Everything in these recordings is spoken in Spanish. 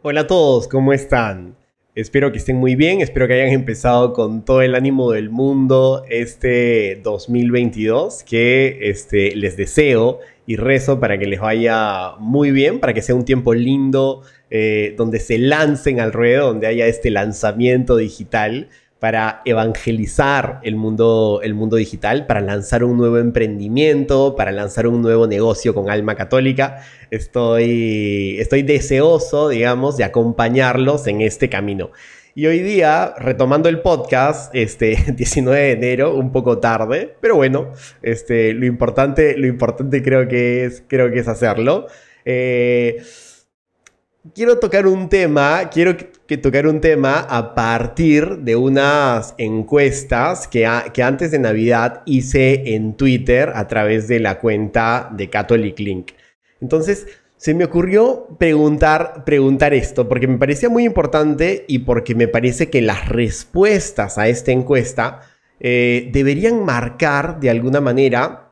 Hola a todos, ¿cómo están? Espero que estén muy bien, espero que hayan empezado con todo el ánimo del mundo este 2022, que este, les deseo y rezo para que les vaya muy bien, para que sea un tiempo lindo, eh, donde se lancen al ruedo, donde haya este lanzamiento digital para evangelizar el mundo, el mundo digital, para lanzar un nuevo emprendimiento, para lanzar un nuevo negocio con alma católica. Estoy, estoy deseoso, digamos, de acompañarlos en este camino. Y hoy día, retomando el podcast, este 19 de enero, un poco tarde, pero bueno, este, lo, importante, lo importante creo que es, creo que es hacerlo. Eh, quiero tocar un tema, quiero que, tocar un tema a partir de unas encuestas que, antes de Navidad hice en Twitter a través de la cuenta de Catholic Link. Entonces, se me ocurrió preguntar, preguntar esto porque me parecía muy importante y porque me parece que las respuestas a esta encuesta eh, deberían marcar de alguna manera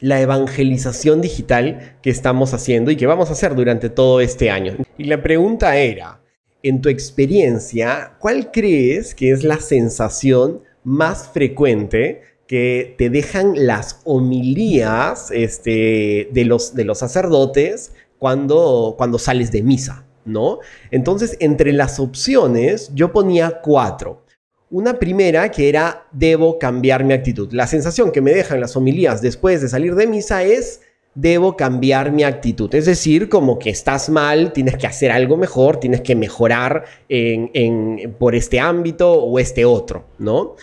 la evangelización digital que estamos haciendo y que vamos a hacer durante todo este año. Y la pregunta era, en tu experiencia, ¿cuál crees que es la sensación más frecuente que te dejan las homilías este, de, los, de los sacerdotes cuando, cuando sales de misa? ¿No? Entonces, entre las opciones, yo ponía cuatro. Una primera que era, debo cambiar mi actitud. La sensación que me dejan las homilías después de salir de misa es, debo cambiar mi actitud. Es decir, como que estás mal, tienes que hacer algo mejor, tienes que mejorar en, por este ámbito o este otro, ¿no?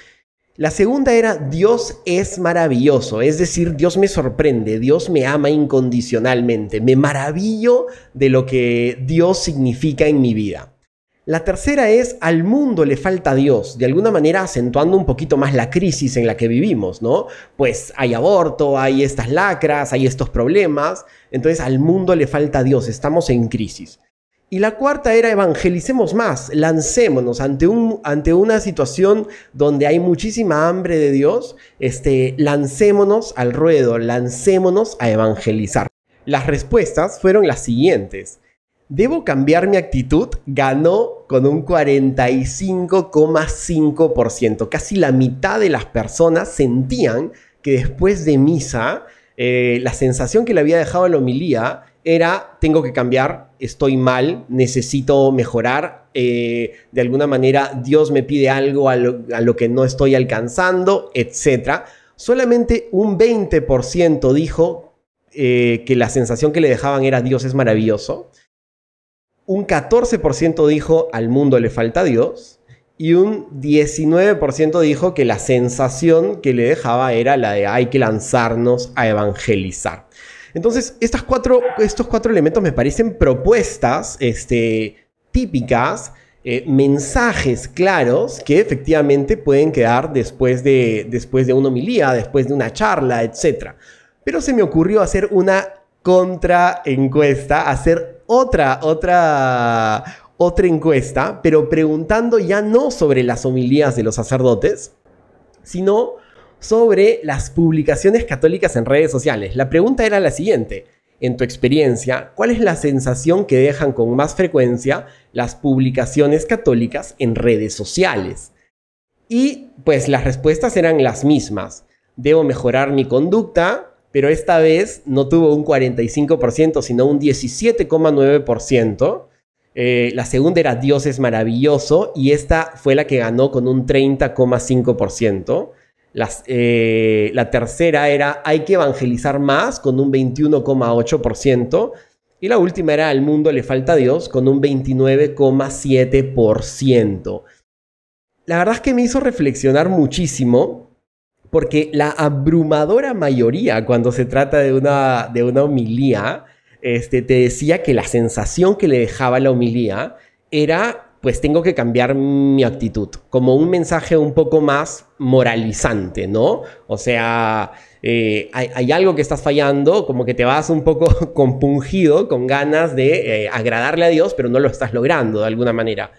La segunda era, Dios es maravilloso, es decir, Dios me sorprende, Dios me ama incondicionalmente, me maravillo de lo que Dios significa en mi vida. La tercera es, al mundo le falta Dios, de alguna manera acentuando un poquito más la crisis en la que vivimos, ¿no? Pues hay aborto, hay estas lacras, hay estos problemas, entonces al mundo le falta Dios, estamos en crisis. Y la cuarta era evangelicemos más, lancémonos ante, un, ante una situación donde hay muchísima hambre de Dios, este, lancémonos al ruedo, lancémonos a evangelizar. Las respuestas fueron las siguientes. Debo cambiar mi actitud, ganó con un 45,5%. Casi la mitad de las personas sentían que después de misa, eh, la sensación que le había dejado la homilía era, tengo que cambiar, estoy mal, necesito mejorar, eh, de alguna manera Dios me pide algo a lo, que no estoy alcanzando, etc. Solamente un 20% dijo eh, que la sensación que le dejaban era Dios es maravilloso un 14% dijo al mundo le falta Dios y un 19% dijo que la sensación que le dejaba era la de hay que lanzarnos a evangelizar. Entonces, estas cuatro, estos cuatro elementos me parecen propuestas este, típicas, eh, mensajes claros que efectivamente pueden quedar después de, después de una homilía, después de una charla, etc. Pero se me ocurrió hacer una contra encuesta, hacer otra, otra, otra encuesta, pero preguntando ya no sobre las homilías de los sacerdotes, sino sobre las publicaciones católicas en redes sociales. La pregunta era la siguiente. En tu experiencia, ¿cuál es la sensación que dejan con más frecuencia las publicaciones católicas en redes sociales? Y pues las respuestas eran las mismas. Debo mejorar mi conducta, pero esta vez no tuvo un 45%, sino un 17,9%. Eh, la segunda era Dios es maravilloso y esta fue la que ganó con un 30,5%. Eh, la tercera era hay que evangelizar más con un 21,8%. Y la última era al mundo le falta Dios con un 29,7%. La verdad es que me hizo reflexionar muchísimo porque la abrumadora mayoría, cuando se trata de una, de una homilía, este, te decía que la sensación que le dejaba la homilía era, pues tengo que cambiar mi actitud, como un mensaje un poco más moralizante, ¿no? O sea, eh, hay, algo que estás fallando, como que te vas un poco compungido, con ganas de eh, agradarle a Dios, pero no lo estás logrando de alguna manera.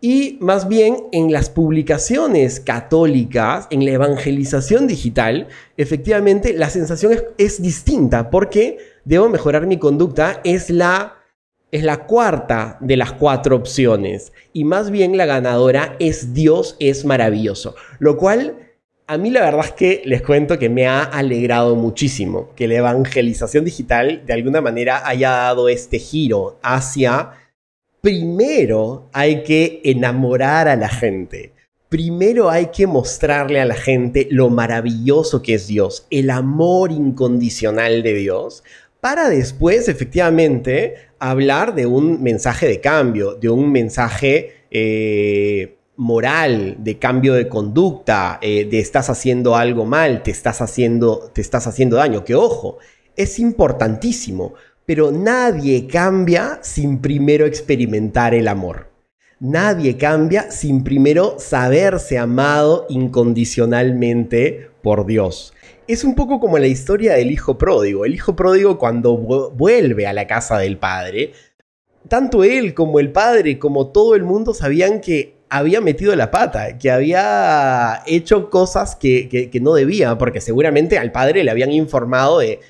Y más bien en las publicaciones católicas, en la evangelización digital, efectivamente la sensación es, distinta porque debo mejorar mi conducta, es la es la cuarta de las cuatro opciones. Y más bien la ganadora es Dios es maravilloso. Lo cual a mí la verdad es que les cuento que me ha alegrado muchísimo que la evangelización digital de alguna manera haya dado este giro hacia primero hay que enamorar a la gente. Primero hay que mostrarle a la gente lo maravilloso que es Dios, el amor incondicional de Dios, para después efectivamente hablar de un mensaje de cambio, de un mensaje eh, moral, de cambio de conducta, eh, de estás haciendo algo mal, te estás haciendo, te estás haciendo daño. Que ojo, es importantísimo, pero nadie cambia sin primero experimentar el amor. Nadie cambia sin primero saberse amado incondicionalmente por Dios es un poco como la historia del hijo pródigo. El hijo pródigo cuando vuelve a la casa del padre, tanto él como el padre, como todo el mundo sabían que había metido la pata, que había hecho cosas que, no debía, porque seguramente al padre le habían informado de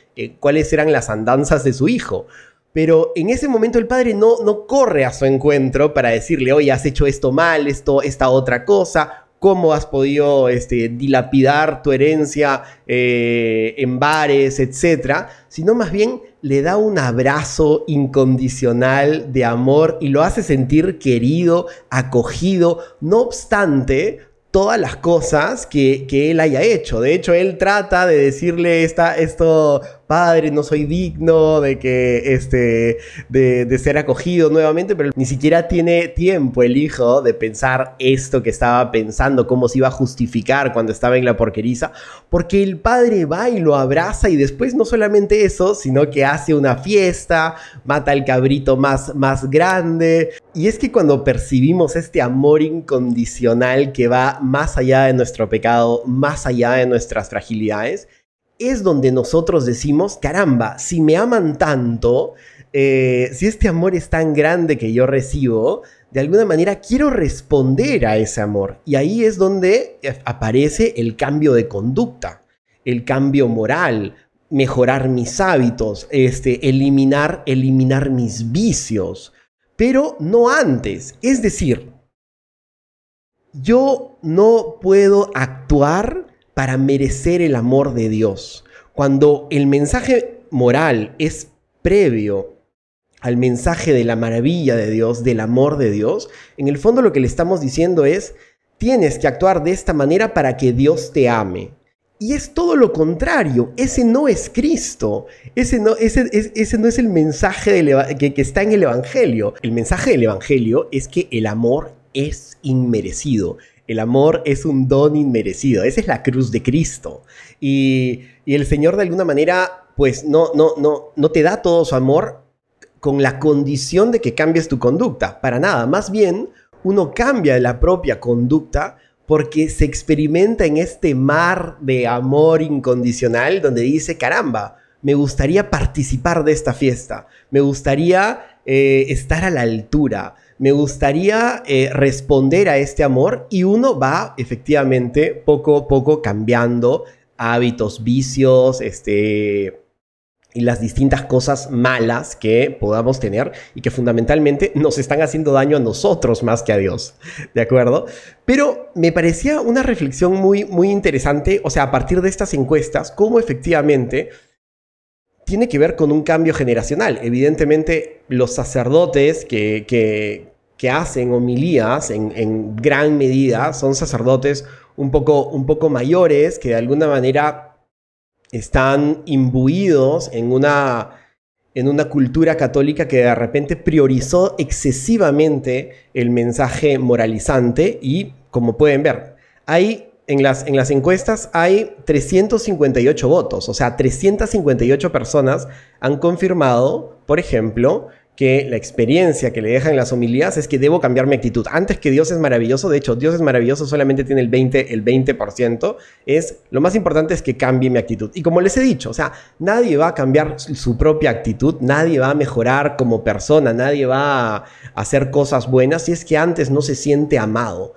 cuáles eran las andanzas de su hijo. Pero en ese momento el padre no, no corre a su encuentro para decirle, oye, has hecho esto mal, esto, esta otra cosa, cómo has podido este, dilapidar tu herencia eh, en bares, etc., sino más bien le da un abrazo incondicional de amor y lo hace sentir querido, acogido, no obstante, todas las cosas que, él haya hecho. De hecho, él trata de decirle esta, esto, padre, no soy digno de que, este, de, ser acogido nuevamente, pero ni siquiera tiene tiempo el hijo de pensar esto que estaba pensando, cómo se iba a justificar cuando estaba en la porqueriza, porque el padre va y lo abraza y después no solamente eso, sino que hace una fiesta, mata al cabrito más, más grande. Y es que cuando percibimos este amor incondicional que va más allá de nuestro pecado, más allá de nuestras fragilidades, es donde nosotros decimos, caramba, si me aman tanto, eh, si este amor es tan grande que yo recibo, de alguna manera quiero responder a ese amor. Y ahí es donde aparece el cambio de conducta, el cambio moral, mejorar mis hábitos, este, eliminar, eliminar mis vicios, pero no antes. Es decir, yo no puedo actuar para merecer el amor de Dios. Cuando el mensaje moral es previo al mensaje de la maravilla de Dios, del amor de Dios, en el fondo lo que le estamos diciendo es, tienes que actuar de esta manera para que Dios te ame. Y es todo lo contrario, ese no es Cristo, ese no, ese, ese no es el mensaje que, que está en el Evangelio. El mensaje del Evangelio es que el amor es inmerecido, el amor es un don inmerecido. Esa es la cruz de Cristo. Y, el Señor de alguna manera, pues no, no, no, no te da todo su amor con la condición de que cambies tu conducta. Para nada. Más bien, uno cambia la propia conducta porque se experimenta en este mar de amor incondicional donde dice, caramba, me gustaría participar de esta fiesta, me gustaría eh, estar a la altura, me gustaría eh, responder a este amor y uno va efectivamente poco a poco cambiando hábitos, vicios, este, y las distintas cosas malas que podamos tener y que fundamentalmente nos están haciendo daño a nosotros más que a Dios, ¿de acuerdo? Pero me parecía una reflexión muy, muy interesante, o sea, a partir de estas encuestas, cómo efectivamente tiene que ver con un cambio generacional. Evidentemente, los sacerdotes que, que, hacen homilías en, gran medida son sacerdotes un poco, un poco mayores que de alguna manera están imbuidos en una, en una cultura católica que de repente priorizó excesivamente el mensaje moralizante y, como pueden ver, hay en las, en las encuestas hay 358 votos, o sea, 358 personas han confirmado, por ejemplo, que la experiencia que le dejan las homilías es que debo cambiar mi actitud. Antes que Dios es maravilloso, de hecho, Dios es maravilloso solamente tiene el 20%, el 20%, es lo más importante es que cambie mi actitud. Y como les he dicho, o sea, nadie va a cambiar su propia actitud, nadie va a mejorar como persona, nadie va a hacer cosas buenas si es que antes no se siente amado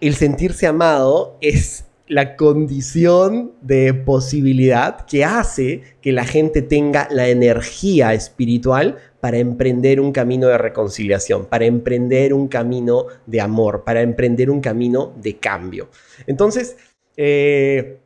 el sentirse amado es la condición de posibilidad que hace que la gente tenga la energía espiritual para emprender un camino de reconciliación, para emprender un camino de amor, para emprender un camino de cambio. Entonces, eh,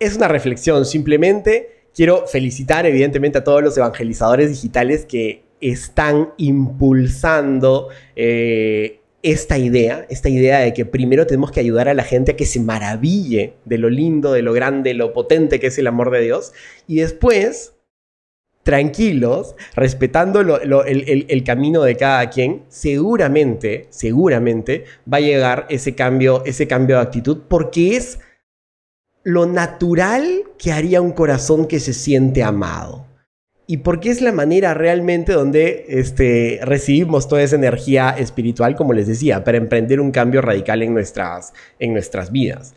es una reflexión simplemente. Quiero felicitar evidentemente a todos los evangelizadores digitales que están impulsando eh, esta idea, esta idea de que primero tenemos que ayudar a la gente a que se maraville de lo lindo, de lo grande, lo potente que es el amor de Dios, y después, tranquilos, respetando el, el, camino de cada quien, seguramente, seguramente va a llegar ese cambio, ese cambio de actitud, porque es lo natural que haría un corazón que se siente amado y porque es la manera realmente donde este, recibimos toda esa energía espiritual, como les decía, para emprender un cambio radical en nuestras, en nuestras vidas.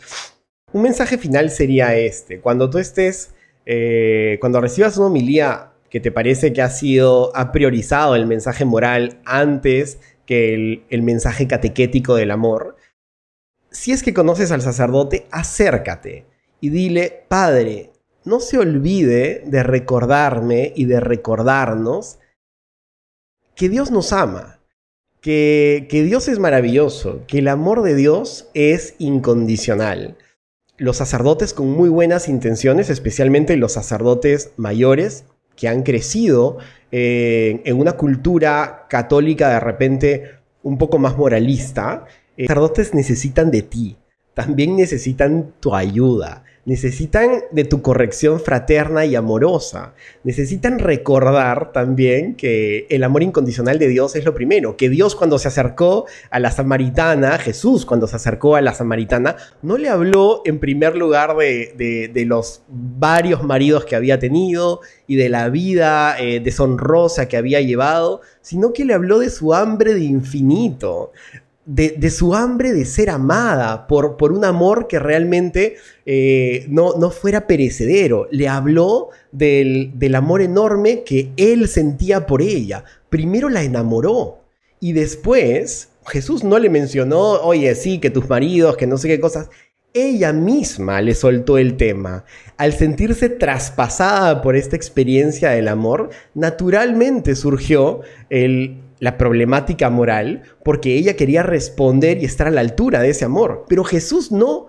Un mensaje final sería este, cuando tú estés, eh, cuando recibas una homilía que te parece que ha sido, ha priorizado el mensaje moral antes que el, el mensaje catequético del amor, si es que conoces al sacerdote, acércate y dile, Padre, no se olvide de recordarme y de recordarnos que Dios nos ama, que, que, Dios es maravilloso, que el amor de Dios es incondicional. Los sacerdotes con muy buenas intenciones, especialmente los sacerdotes mayores que han crecido eh, en una cultura católica de repente un poco más moralista, los sacerdotes necesitan de ti, también necesitan tu ayuda necesitan de tu corrección fraterna y amorosa. Necesitan recordar también que el amor incondicional de Dios es lo primero, que Dios cuando se acercó a la samaritana, Jesús cuando se acercó a la samaritana, no le habló en primer lugar de, los varios maridos que había tenido y de la vida eh, deshonrosa que había llevado, sino que le habló de su hambre de infinito, de, su hambre de ser amada por, por un amor que realmente eh, no, no, fuera perecedero. Le habló del, del amor enorme que él sentía por ella. Primero la enamoró y después Jesús no le mencionó, oye, sí, que tus maridos, que no sé qué cosas. Ella misma le soltó el tema. Al sentirse traspasada por esta experiencia del amor, naturalmente surgió el, la problemática moral porque ella quería responder y estar a la altura de ese amor. Pero Jesús no,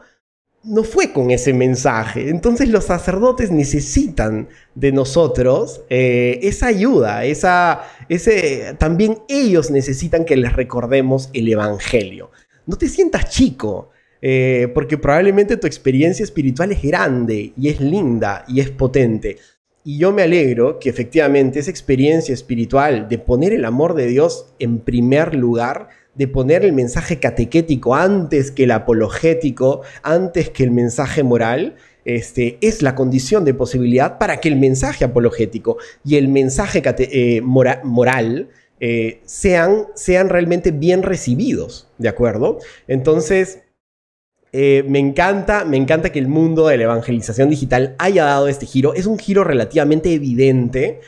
no fue con ese mensaje. Entonces los sacerdotes necesitan de nosotros eh, esa ayuda, esa, ese, también ellos necesitan que les recordemos el Evangelio. No te sientas chico. Eh, porque probablemente tu experiencia espiritual es grande y es linda y es potente. Y yo me alegro que efectivamente esa experiencia espiritual de poner el amor de Dios en primer lugar, de poner el mensaje catequético antes que el apologético, antes que el mensaje moral, este, es la condición de posibilidad para que el mensaje apologético y el mensaje eh, moral eh, sean, sean realmente bien recibidos, ¿de acuerdo? Entonces, eh, me encanta, me encanta que el mundo de la evangelización digital haya dado este giro. Es un giro relativamente evidente.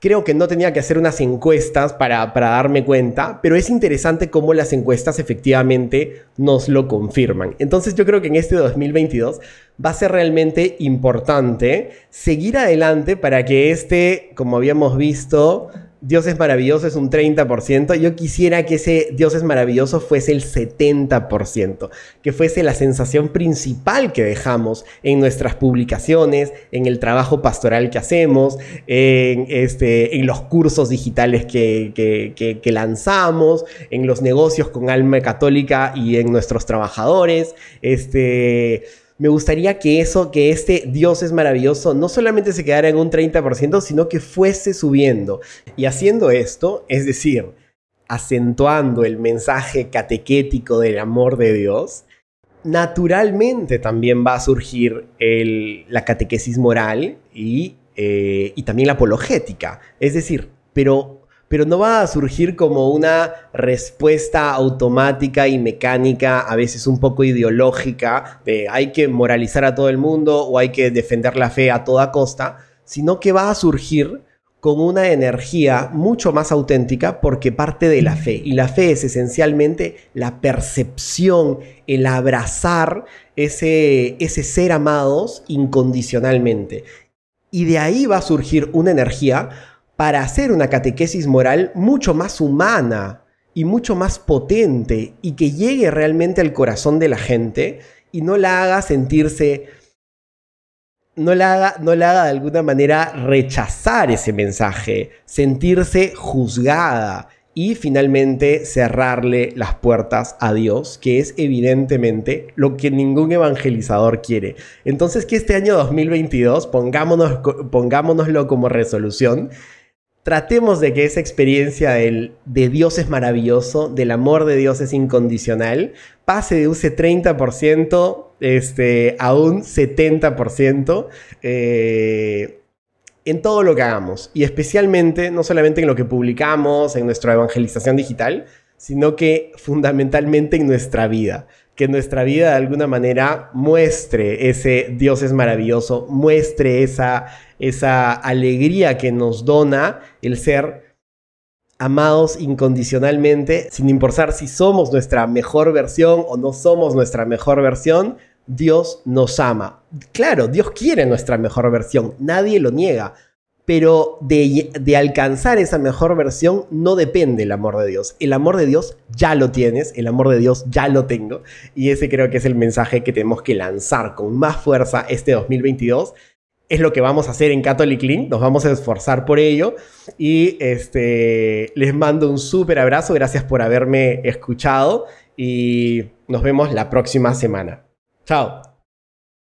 Creo que no tenía que hacer unas encuestas para, para darme cuenta, pero es interesante cómo las encuestas efectivamente nos lo confirman. Entonces yo creo que en este 2022 va a ser realmente importante seguir adelante para que este, como habíamos visto, Dios es maravilloso es un 30%. Yo quisiera que ese Dios es maravilloso fuese el 70%, que fuese la sensación principal que dejamos en nuestras publicaciones, en el trabajo pastoral que hacemos, en, este, los cursos digitales que, que lanzamos, en los negocios con alma católica y en nuestros trabajadores. Este me gustaría que eso, que este Dios es maravilloso, no solamente se quedara en un 30%, sino que fuese subiendo. Y haciendo esto, es decir, acentuando el mensaje catequético del amor de Dios, naturalmente también va a surgir la catequesis moral y, eh, y también la apologética. Es decir, pero pero no va a surgir como una respuesta automática y mecánica, a veces un poco ideológica, de hay que moralizar a todo el mundo o hay que defender la fe a toda costa, sino que va a surgir con una energía mucho más auténtica porque parte de la fe. Y la fe es esencialmente la percepción, el abrazar ese, ese ser amados incondicionalmente. Y de ahí va a surgir una energía para hacer una catequesis moral mucho más humana y mucho más potente y que llegue realmente al corazón de la gente y no la haga sentirse no la, haga, no la haga de alguna manera rechazar ese mensaje, sentirse juzgada y finalmente cerrarle las puertas a Dios, que es evidentemente lo que ningún evangelizador quiere. Entonces que este año 2022, pongámonos, pongámonoslo como resolución, tratemos de que esa experiencia del, de Dios es maravilloso, del amor de Dios es incondicional, pase de un 30% este, a un 70% eh, en todo lo que hagamos. Y especialmente, no solamente en lo que publicamos, en nuestra evangelización digital, sino que fundamentalmente en nuestra vida. Que nuestra vida de alguna manera muestre ese Dios es maravilloso, muestre esa, esa alegría que nos dona el ser amados incondicionalmente, sin importar si somos nuestra mejor versión o no somos nuestra mejor versión, Dios nos ama. Claro, Dios quiere nuestra mejor versión, nadie lo niega, pero de, alcanzar esa mejor versión no depende el amor de Dios. El amor de Dios ya lo tienes, el amor de Dios ya lo tengo, y ese creo que es el mensaje que tenemos que lanzar con más fuerza este 2022 es lo que vamos a hacer en Catholic Link, nos vamos a esforzar por ello y este, les mando un súper abrazo, gracias por haberme escuchado y nos vemos la próxima semana. Chao.